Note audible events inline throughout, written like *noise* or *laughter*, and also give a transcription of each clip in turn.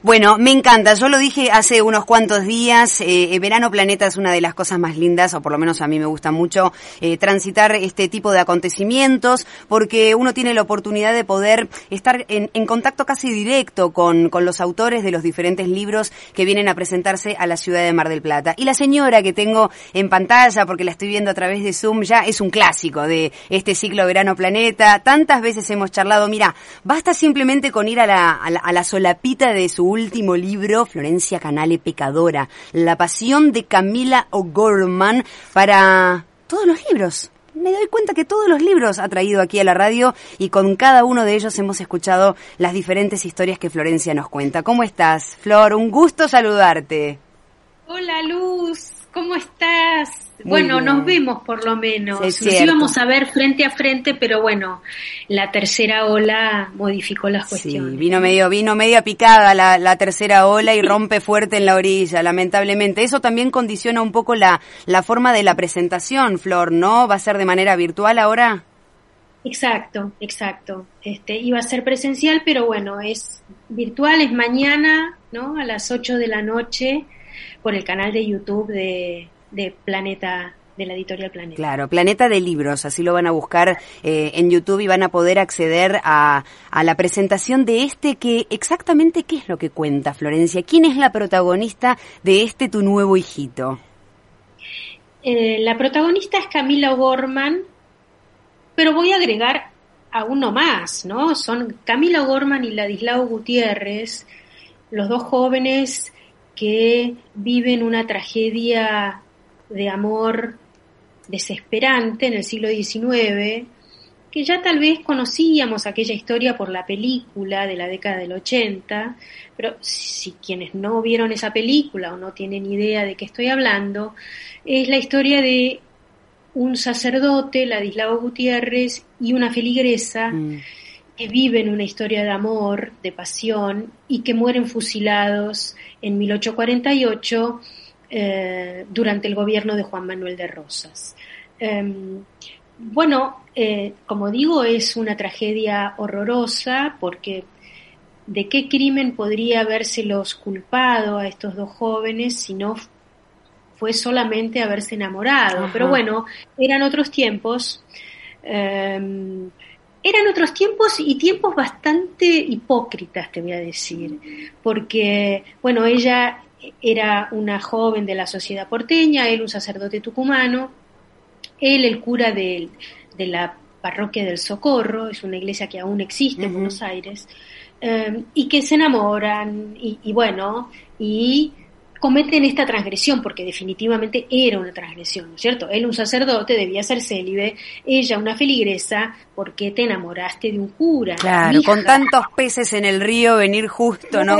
Bueno, me encanta. Yo lo dije hace unos cuantos días. Eh, eh, Verano Planeta es una de las cosas más lindas, o por lo menos a mí me gusta mucho eh, transitar este tipo de acontecimientos, porque uno tiene la oportunidad de poder estar en, contacto casi directo con, los autores de los diferentes libros que vienen a presentarse a la ciudad de Mar del Plata. Y la señora que tengo en pantalla, porque la estoy viendo a través de Zoom, ya es un clásico de este ciclo Verano Planeta. Tantas veces hemos charlado. Mira, basta simplemente con ir a la solapita de su último libro, Florencia Canale Pecadora, La pasión de Camila O'Gorman, para todos los libros. Me doy cuenta que todos los libros ha traído aquí a la radio y con cada uno de ellos hemos escuchado las diferentes historias que Florencia nos cuenta. ¿Cómo estás, Flor? Un gusto saludarte. Hola, Luz. ¿Cómo estás? Muy bueno, bien. nos vemos por lo menos. Es nos íbamos a ver frente a frente, pero bueno, la tercera ola modificó las cuestiones. Sí, vino medio, vino media picada la, la tercera ola y rompe fuerte en la orilla, lamentablemente. Eso también condiciona un poco la, la forma de la presentación, Flor, ¿no? ¿Va a ser de manera virtual ahora? Exacto, exacto. Este, iba a ser presencial, pero bueno, es virtual, es mañana, ¿no? A las 8 de la noche por el canal de YouTube de, de Planeta de la editorial Planeta. Claro, Planeta de Libros, así lo van a buscar eh, en YouTube y van a poder acceder a, a, la presentación de este que exactamente qué es lo que cuenta Florencia, quién es la protagonista de este tu nuevo hijito. Eh, la protagonista es Camila O'Gorman, pero voy a agregar a uno más, ¿no? Son Camila O'Gorman y Ladislao Gutiérrez, los dos jóvenes que viven una tragedia de amor desesperante en el siglo XIX, que ya tal vez conocíamos aquella historia por la película de la década del 80, pero si quienes no vieron esa película o no tienen idea de qué estoy hablando, es la historia de un sacerdote, Ladislao Gutiérrez, y una feligresa mm. que viven una historia de amor, de pasión, y que mueren fusilados en 1848 eh, durante el gobierno de Juan Manuel de Rosas. Eh, bueno, eh, como digo, es una tragedia horrorosa porque ¿de qué crimen podría habérselos culpado a estos dos jóvenes si no fue solamente haberse enamorado? Ajá. Pero bueno, eran otros tiempos. eran otros tiempos y tiempos bastante hipócritas, te voy a decir, porque, bueno, ella era una joven de la sociedad porteña, él un sacerdote tucumano, él el cura de, de la parroquia del Socorro, es una iglesia que aún existe uh -huh. en Buenos Aires, um, y que se enamoran, y, y, bueno, y cometen esta transgresión, porque definitivamente era una transgresión, ¿no es cierto? Él un sacerdote, debía ser célibe, ella una feligresa, porque te enamoraste de un cura? Claro, con tantos peces en el río, venir justo, ¿no?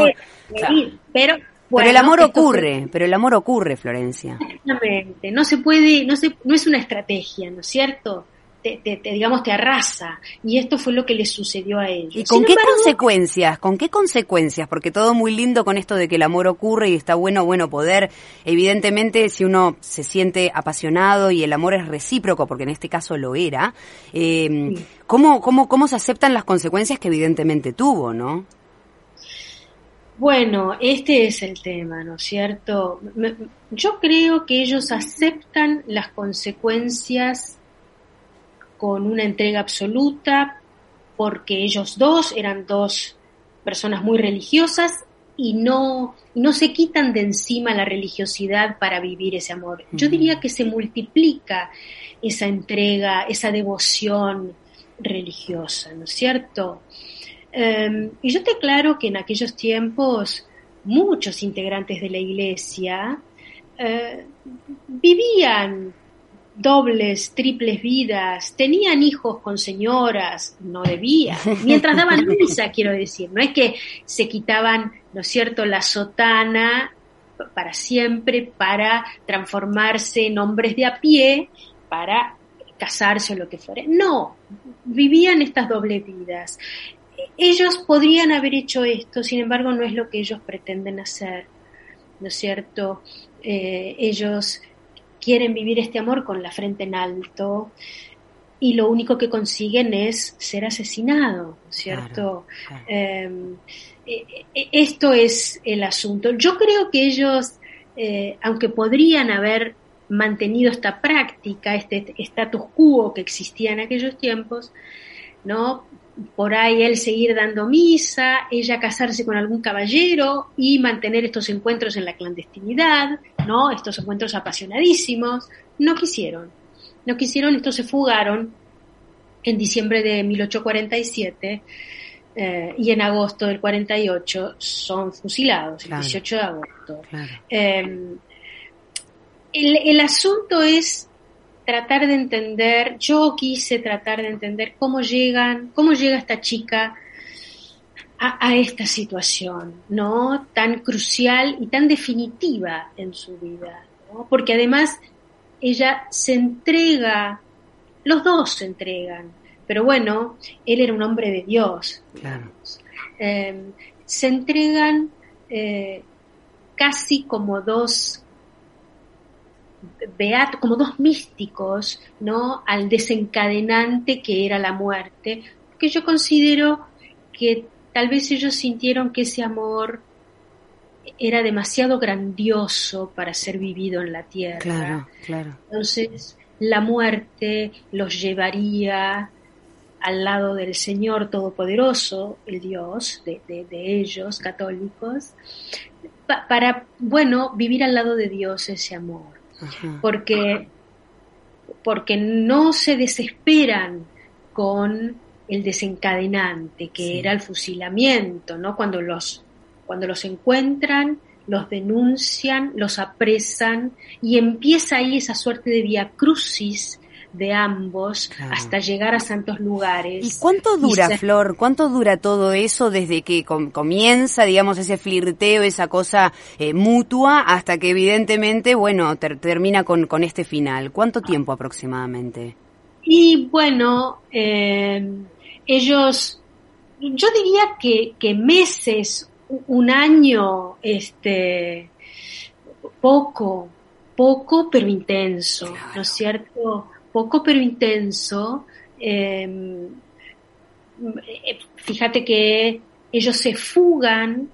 Claro. Pero bueno, pero el amor ocurre, fue... pero el amor ocurre, Florencia. Exactamente, no se puede, no se, no es una estrategia, ¿no es cierto? Te, te, te, digamos, te arrasa. Y esto fue lo que le sucedió a ellos. ¿Y con Sin qué embargo, consecuencias? ¿Con qué consecuencias? Porque todo muy lindo con esto de que el amor ocurre y está bueno, bueno poder. Evidentemente, si uno se siente apasionado y el amor es recíproco, porque en este caso lo era, eh, sí. ¿cómo, cómo, ¿cómo se aceptan las consecuencias que evidentemente tuvo, no? Bueno, este es el tema, ¿no es cierto? Yo creo que ellos aceptan las consecuencias con una entrega absoluta porque ellos dos eran dos personas muy religiosas y no, no se quitan de encima la religiosidad para vivir ese amor. Yo diría que se multiplica esa entrega, esa devoción religiosa, ¿no es cierto? Um, y yo te aclaro que en aquellos tiempos muchos integrantes de la iglesia uh, vivían dobles, triples vidas, tenían hijos con señoras, no debían, *laughs* mientras daban misa, quiero decir, no es que se quitaban, ¿no es cierto?, la sotana para siempre para transformarse en hombres de a pie, para casarse o lo que fuera. No, vivían estas dobles vidas ellos podrían haber hecho esto, sin embargo no es lo que ellos pretenden hacer, ¿no es cierto? Eh, ellos quieren vivir este amor con la frente en alto y lo único que consiguen es ser asesinado, ¿cierto? Em, e, e, esto es el asunto. Yo creo que ellos, eh, aunque podrían haber mantenido esta práctica, este status quo que existía en aquellos tiempos, ¿no? Por ahí él seguir dando misa, ella casarse con algún caballero y mantener estos encuentros en la clandestinidad, ¿no? Estos encuentros apasionadísimos, no quisieron. No quisieron, estos se fugaron en diciembre de 1847 eh, y en agosto del 48 son fusilados, el 18 de agosto. Em, el, asunto es tratar de entender, yo quise tratar de entender cómo llegan, cómo llega esta chica a, esta situación, ¿no? Tan crucial y tan definitiva en su vida, Porque además ella se entrega, los dos se entregan, pero bueno, él era un hombre de Dios. Em, se entregan eh, casi como dos beatos, como dos místicos, ¿no? Al desencadenante que era la muerte, porque yo considero que tal vez ellos sintieron que ese amor era demasiado grandioso para ser vivido en la tierra. Claro, claro. Entonces, la muerte los llevaría al lado del Señor Todopoderoso, el Dios de, ellos, católicos, para, bueno, vivir al lado de Dios ese amor porque, porque no se desesperan con el desencadenante, que era el fusilamiento, ¿no? Cuando los, cuando los encuentran, los denuncian, los apresan y empieza ahí esa suerte de via crucis de ambos hasta llegar a santos lugares. ¿Y cuánto dura, Flor? ¿Cuánto dura todo eso desde que comienza, digamos, ese flirteo, esa cosa eh, mutua, hasta que evidentemente, bueno, termina con, con este final? ¿Cuánto tiempo aproximadamente? Y bueno, eh, ellos, yo diría que, que meses, un año, este, poco, poco pero intenso, ¿no es cierto? Poco pero intenso. Em, fíjate que ellos se fugan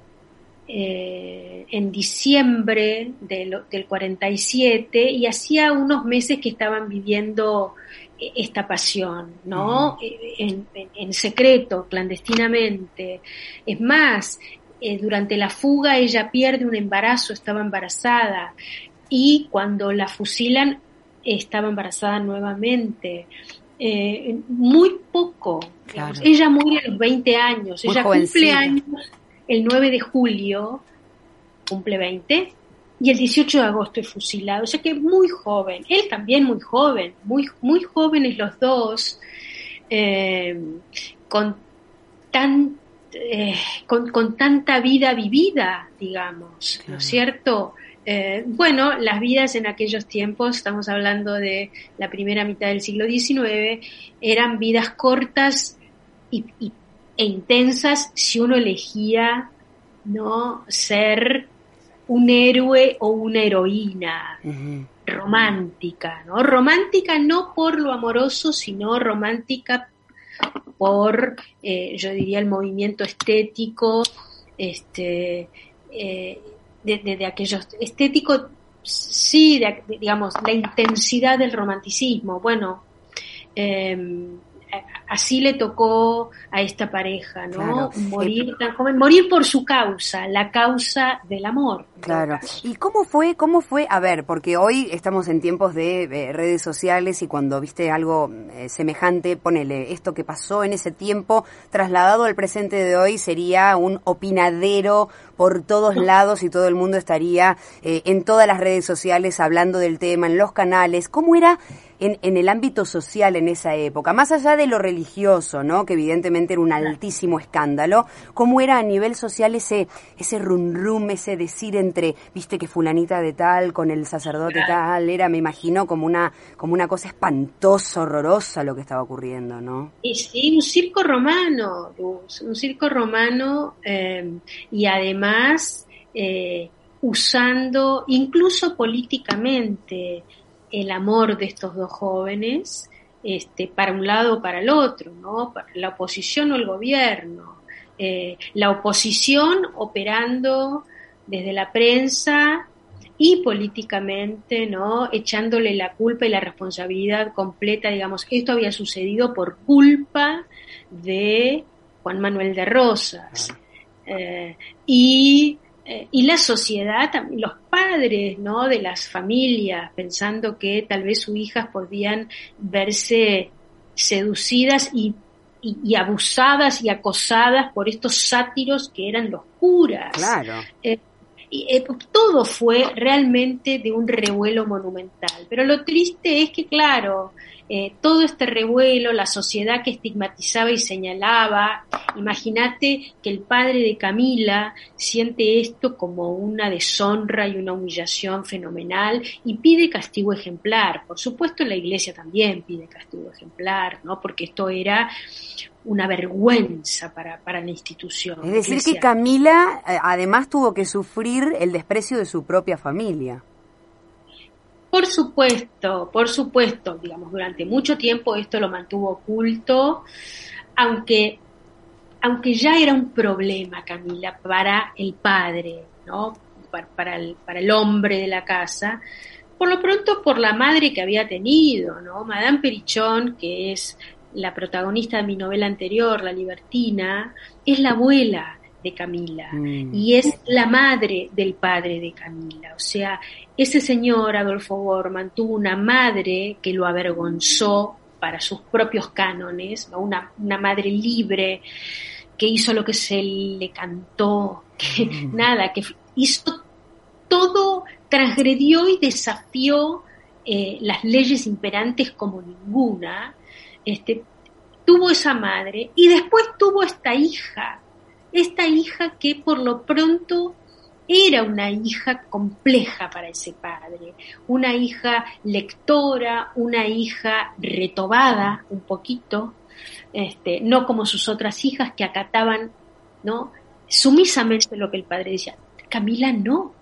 eh, en diciembre del, del, 47 y hacía unos meses que estaban viviendo eh, esta pasión, ¿no? Eh, en, secreto, clandestinamente. Es más, durante la fuga ella pierde un embarazo, estaba embarazada y cuando la fusilan estaba embarazada nuevamente. Eh, muy poco. Ella muere a los 20 años. ella cumple años el 9 de julio, cumple 20, y el 18 de agosto es fusilado. O sea que muy joven. Él también muy joven, muy, muy jóvenes los dos, eh, con tan eh, con, con, tanta vida vivida, digamos, ¿no es cierto? Eh, bueno, las vidas en aquellos tiempos, estamos hablando de la primera mitad del siglo XIX, eran vidas cortas y, e intensas si uno elegía no ser un héroe o una heroína romántica, ¿no? Romántica no por lo amoroso, sino romántica por, eh, yo diría, el movimiento estético, este, eh, de, aquellos estéticos, sí, digamos, la intensidad del romanticismo. Bueno, eh, así le tocó a esta pareja, ¿no? Morir tan joven, morir por su causa, la causa del amor. Claro. ¿Y cómo fue, cómo fue? A ver, porque hoy estamos en tiempos de redes sociales y cuando viste algo eh, semejante, ponele, esto que pasó en ese tiempo, trasladado al presente de hoy, sería un opinadero por todos lados y todo el mundo estaría eh, en todas las redes sociales hablando del tema, en los canales. ¿Cómo era en, en, el ámbito social en esa época, más allá de lo religioso, ¿no? que evidentemente era un altísimo escándalo, ¿cómo era a nivel social ese, ese rum rum, ese decir entre, viste que fulanita de tal con el sacerdote tal, era, me imagino, como una, como una cosa espantosa, horrorosa lo que estaba ocurriendo, ¿no? Y sí, un circo romano, un circo romano eh, y además eh, usando incluso políticamente el amor de estos dos jóvenes este, para un lado o para el otro, ¿no? La oposición o el gobierno. Eh, la oposición operando desde la prensa y políticamente, ¿no? Echándole la culpa y la responsabilidad completa, digamos, esto había sucedido por culpa de Juan Manuel de Rosas. Eh, y, eh, y, la sociedad, los padres ¿no? de las familias, pensando que tal vez sus hijas podían verse seducidas y, y, abusadas y acosadas por estos sátiros que eran los curas. Claro. Eh, y, todo fue realmente de un revuelo monumental. Pero lo triste es que, claro, eh, todo este revuelo, la sociedad que estigmatizaba y señalaba, imagínate que el padre de Camila siente esto como una deshonra y una humillación fenomenal y pide castigo ejemplar. Por supuesto la iglesia también pide castigo ejemplar, ¿no? Porque esto era una vergüenza para, para la institución. Es decir, que Camila eh, además tuvo que sufrir el desprecio de su propia familia. Por supuesto, por supuesto, digamos, durante mucho tiempo esto lo mantuvo oculto, aunque, aunque ya era un problema, Camila, para el padre, ¿no? Para, el, para el hombre de la casa, por lo pronto por la madre que había tenido, ¿no? Madame Perichón, que es la protagonista de mi novela anterior, La Libertina, es la abuela de Camila mm. y es la madre del padre de Camila. O sea, ese señor, Adolfo Bormann, tuvo una madre que lo avergonzó para sus propios cánones, una, una madre libre que hizo lo que se le cantó, *laughs* que mm. nada, que hizo todo, transgredió y desafió eh, las leyes imperantes como ninguna, este, tuvo esa madre y después tuvo esta hija esta hija que por lo pronto era una hija compleja para ese padre, una hija lectora, una hija retobada un poquito, este, no como sus otras hijas que acataban, ¿no? sumisamente lo que el padre decía. Camila no.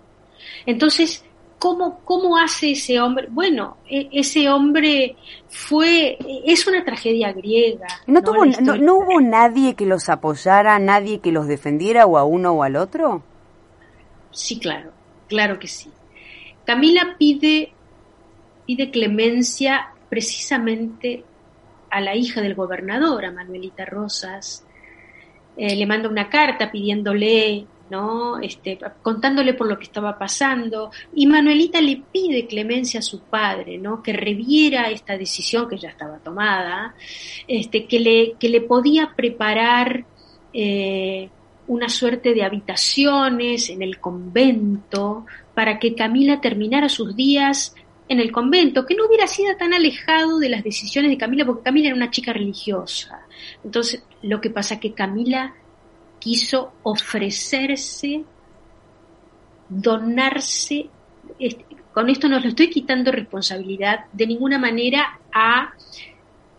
Entonces, ¿Cómo, ¿Cómo hace ese hombre? Bueno, e, ese hombre fue, es una tragedia griega. ¿No, Tuvo, no, hubo nadie que los apoyara, nadie que los defendiera o a uno o al otro? Sí, claro, claro que sí. Camila pide, pide clemencia precisamente a la hija del gobernador, a Manuelita Rosas. Eh, le manda una carta pidiéndole ¿no? Este, contándole por lo que estaba pasando, y Manuelita le pide clemencia a su padre, ¿no? Que reviera esta decisión que ya estaba tomada, este, que le, podía preparar eh, una suerte de habitaciones en el convento para que Camila terminara sus días en el convento, que no hubiera sido tan alejado de las decisiones de Camila, porque Camila era una chica religiosa. Entonces, lo que pasa es que Camila quiso ofrecerse, donarse, con esto no le estoy quitando responsabilidad de ninguna manera a,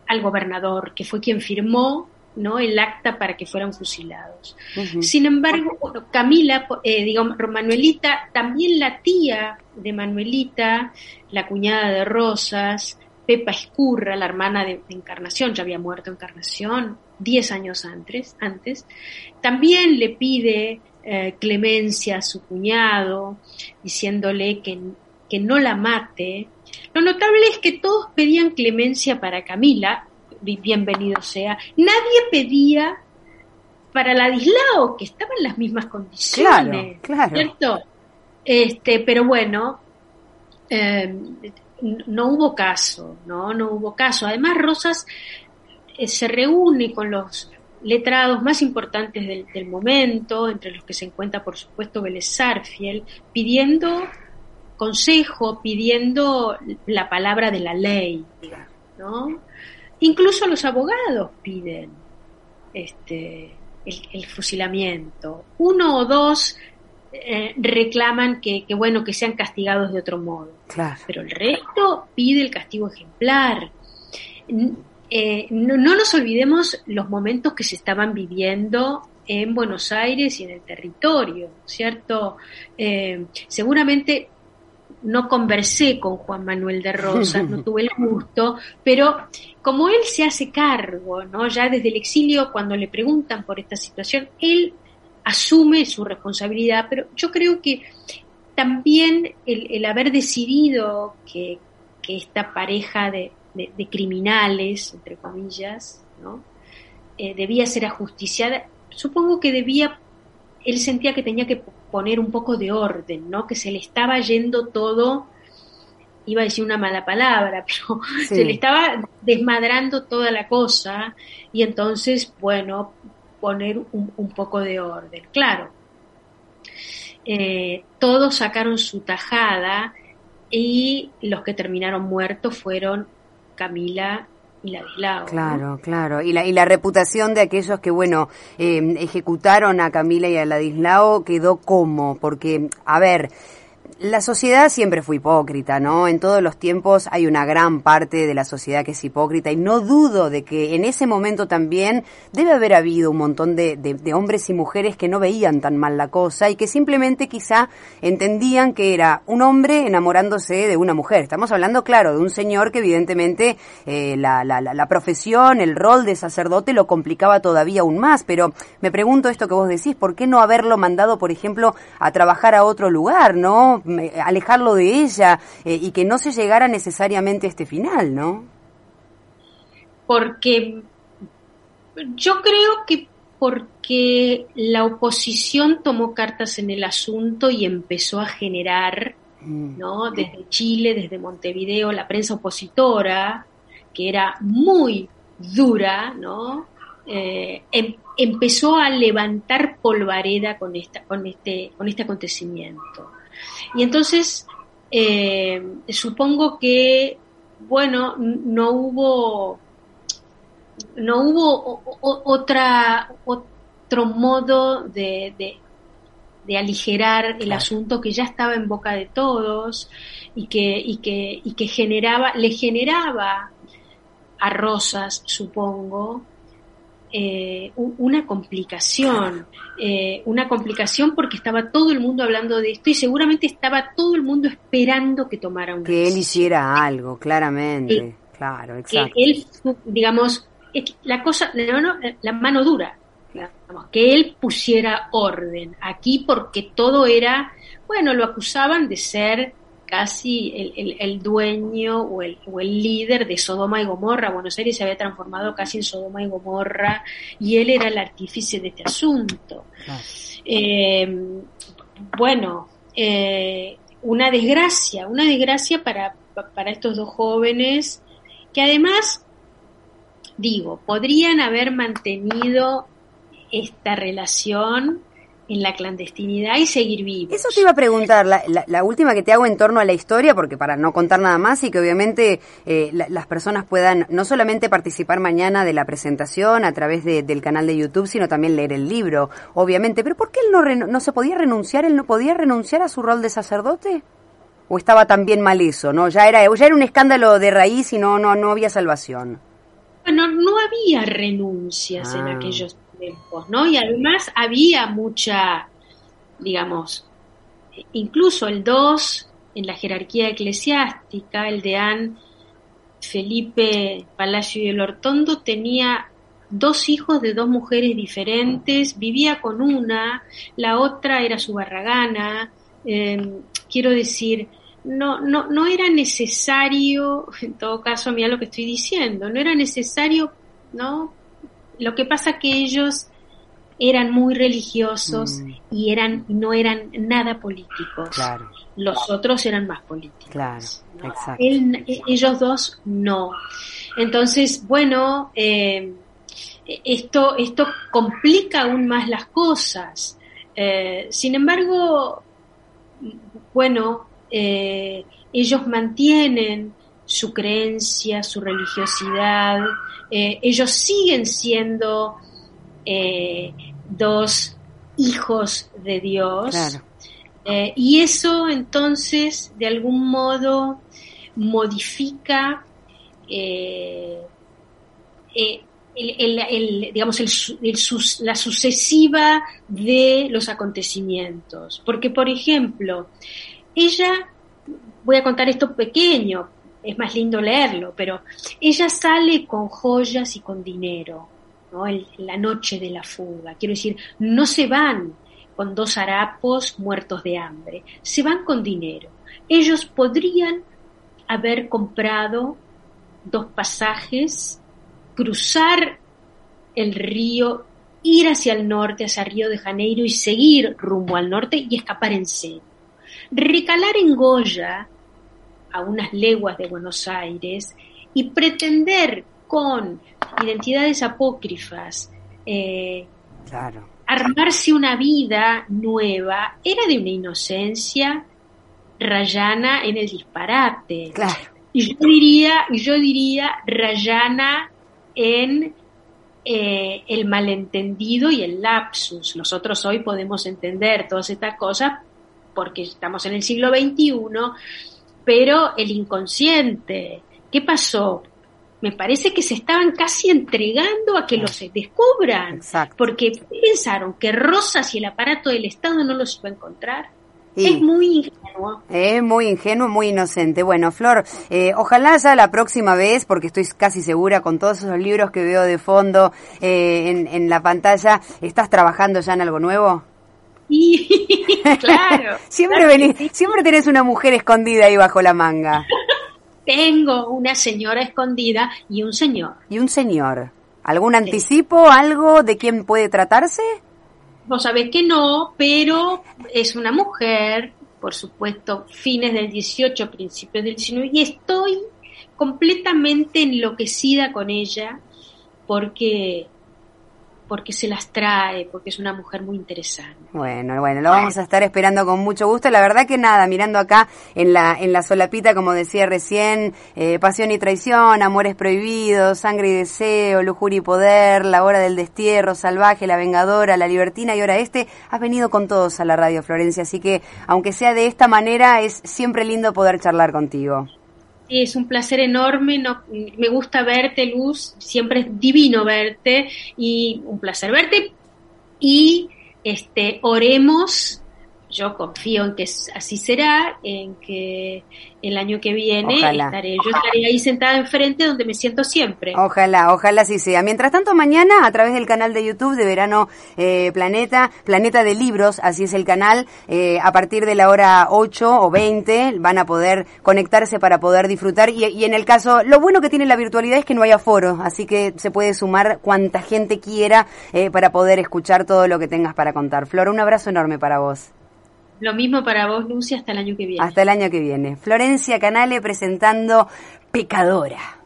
al gobernador, que fue quien firmó ¿no? el acta para que fueran fusilados. Sin embargo, Camila, eh, digamos, Manuelita, también la tía de Manuelita, la cuñada de Rosas, Pepa Escurra, la hermana de, Encarnación, ya había muerto Encarnación diez años antes, antes, también le pide eh, clemencia a su cuñado, diciéndole que, que no la mate. Lo notable es que todos pedían clemencia para Camila, bienvenido sea, nadie pedía para Ladislao, que estaba en las mismas condiciones, claro, ¿cierto? Este, pero bueno, eh, no hubo caso, ¿no? No hubo caso. Además, Rosas eh, se reúne con los letrados más importantes del, momento, entre los que se encuentra, por supuesto, Vélez Sarfiel, pidiendo consejo, pidiendo la palabra de la ley, ¿no? Incluso los abogados piden este, el, fusilamiento. Uno o dos eh, reclaman que, bueno, que sean castigados de otro modo. Pero el resto pide el castigo ejemplar. Eh, no, nos olvidemos los momentos que se estaban viviendo en Buenos Aires y en el territorio, ¿cierto? Eh, seguramente no conversé con Juan Manuel de Rosas, no *laughs* tuve el gusto, pero como él se hace cargo, ¿no? Ya desde el exilio, cuando le preguntan por esta situación, él asume su responsabilidad, pero yo creo que también el, haber decidido que, esta pareja de, criminales, entre comillas, ¿no? Eh, debía ser ajusticiada, supongo que debía, él sentía que tenía que poner un poco de orden, ¿no? Que se le estaba yendo todo, iba a decir una mala palabra, *laughs* pero se le estaba desmadrando toda la cosa y entonces, bueno, poner un, poco de orden. Claro, eh, todos sacaron su tajada y los que terminaron muertos fueron Camila y Ladislao. Claro, claro. Y la, y la reputación de aquellos que, bueno, eh, ejecutaron a Camila y a Ladislao quedó como, porque, a ver, la sociedad siempre fue hipócrita, ¿no? En todos los tiempos hay una gran parte de la sociedad que es hipócrita y no dudo de que en ese momento también debe haber habido un montón de, de, hombres y mujeres que no veían tan mal la cosa y que simplemente quizá entendían que era un hombre enamorándose de una mujer. Estamos hablando, claro, de un señor que evidentemente eh, la, la profesión, el rol de sacerdote lo complicaba todavía aún más, pero me pregunto esto que vos decís, ¿por qué no haberlo mandado, por ejemplo, a trabajar a otro lugar, ¿no? Alejarlo de ella eh, y que no se llegara necesariamente a este final, ¿no? Porque yo creo que porque la oposición tomó cartas en el asunto y empezó a generar, mm. ¿no? Desde Chile, desde Montevideo, la prensa opositora, que era muy dura, ¿no? Eh, em, empezó a levantar polvareda con esta, con este, con este acontecimiento. Y entonces, eh, supongo que, bueno, no hubo, no hubo otra, otro modo de, de, aligerar el asunto que ya estaba en boca de todos y que, y que, y que generaba, le generaba a Rosas, supongo, eh, una complicación, eh, una complicación porque estaba todo el mundo hablando de esto y seguramente estaba todo el mundo esperando que tomara un Que él hiciera algo, claramente, claro, exacto. Que él, digamos, la cosa, la mano, la mano dura, que él pusiera orden aquí porque todo era, bueno, lo acusaban de ser casi el, el, dueño o el, o el, líder de Sodoma y Gomorra. Buenos Aires se había transformado casi en Sodoma y Gomorra y él era el artífice de este asunto. Eh, bueno, eh, una desgracia, una desgracia para, para estos dos jóvenes que además, digo, podrían haber mantenido esta relación en la clandestinidad y seguir vivos. Eso te iba a preguntar, la, última que te hago en torno a la historia, porque para no contar nada más y que obviamente eh, las personas puedan no solamente participar mañana de la presentación a través del canal de YouTube, sino también leer el libro, obviamente. Pero ¿por qué él no, no se podía renunciar? ¿Él no podía renunciar a su rol de sacerdote? ¿O estaba también mal eso? ¿no? Ya era, ya era un escándalo de raíz y no, no, no había salvación. Bueno, no había renuncias en ah. ¿No? Y además había mucha, digamos, incluso el 2 en la jerarquía eclesiástica, el deán Felipe Palacio y el Hortondo tenía dos hijos de dos mujeres diferentes, vivía con una, la otra era su barragana, em, quiero decir, no, no, no era necesario, en todo caso, mira lo que estoy diciendo, no era necesario, ¿no? Lo que pasa que ellos eran muy religiosos mm. y eran no eran nada políticos. Los otros eran más políticos. Claro, e, ellos dos no. Entonces, bueno, eh, esto, esto complica aún más las cosas. Eh, sin embargo, bueno, eh, ellos mantienen su creencia, su religiosidad, eh, ellos siguen siendo eh, dos hijos de Dios. Eh, y eso entonces de algún modo modifica digamos, la sucesiva de los acontecimientos. Porque, por ejemplo, ella voy a contar esto pequeño, es más lindo leerlo, pero ella sale con joyas y con dinero, ¿no? la noche de la fuga. Quiero decir, no se van con dos harapos muertos de hambre, se van con dinero. Ellos podrían haber comprado dos pasajes, cruzar el río, ir hacia el norte, hacia Río de Janeiro y seguir rumbo al norte y escapar en serio. Recalar en Goya, a unas leguas de Buenos Aires, y pretender con identidades apócrifas eh, armarse una vida nueva, era de una inocencia rayana en el disparate. Y yo diría, yo diría rayana en eh, el malentendido y el lapsus. Nosotros hoy podemos entender todas estas cosas porque estamos en el siglo XXI, pero el inconsciente, ¿qué pasó? Me parece que se estaban casi entregando a que los descubran, porque pensaron que Rosas y el aparato del Estado no los iba a encontrar. Es muy ingenuo. Es muy ingenuo, muy inocente. Bueno, Flor, eh, ojalá ya la próxima vez, porque estoy casi segura con todos esos libros que veo de fondo eh, en, en la pantalla, ¿estás trabajando ya en algo nuevo? Sí, *laughs* claro. *laughs* siempre venís, siempre tenés una mujer escondida ahí bajo la manga. *laughs* Tengo una señora escondida y un señor. ¿Y un señor? ¿Algún anticipo, algo de quién puede tratarse? Vos sabés que no, pero es una mujer, por supuesto, fines del 18, principios del 19, y estoy completamente enloquecida con ella porque porque se las trae, porque es una mujer muy interesante. Bueno, bueno, lo vamos a estar esperando con mucho gusto. La verdad que nada, mirando acá en la, en la solapita, como decía recién, eh, pasión y traición, amores prohibidos, sangre y deseo, lujuria y poder, la hora del destierro, salvaje, la vengadora, la libertina y ahora este, has venido con todos a la radio Florencia, así que aunque sea de esta manera, es siempre lindo poder charlar contigo. Sí, es un placer enorme, no, me gusta verte, Luz, siempre es divino verte y un placer verte. Y este, oremos yo confío en que así será, en que el año que viene estaré, yo estaré ahí sentada enfrente donde me siento siempre. Ojalá, ojalá así sea. Mientras tanto, mañana a través del canal de YouTube de Verano eh, Planeta, Planeta de Libros, así es el canal, eh, a partir de la hora 8 o 20 van a poder conectarse para poder disfrutar y, y en el caso, lo bueno que tiene la virtualidad es que no hay aforo, así que se puede sumar cuanta gente quiera eh, para poder escuchar todo lo que tengas para contar. Flor, un abrazo enorme para vos. Lo mismo para vos, Lucy, hasta el año que viene. Hasta el año que viene. Florencia Canale presentando Pecadora.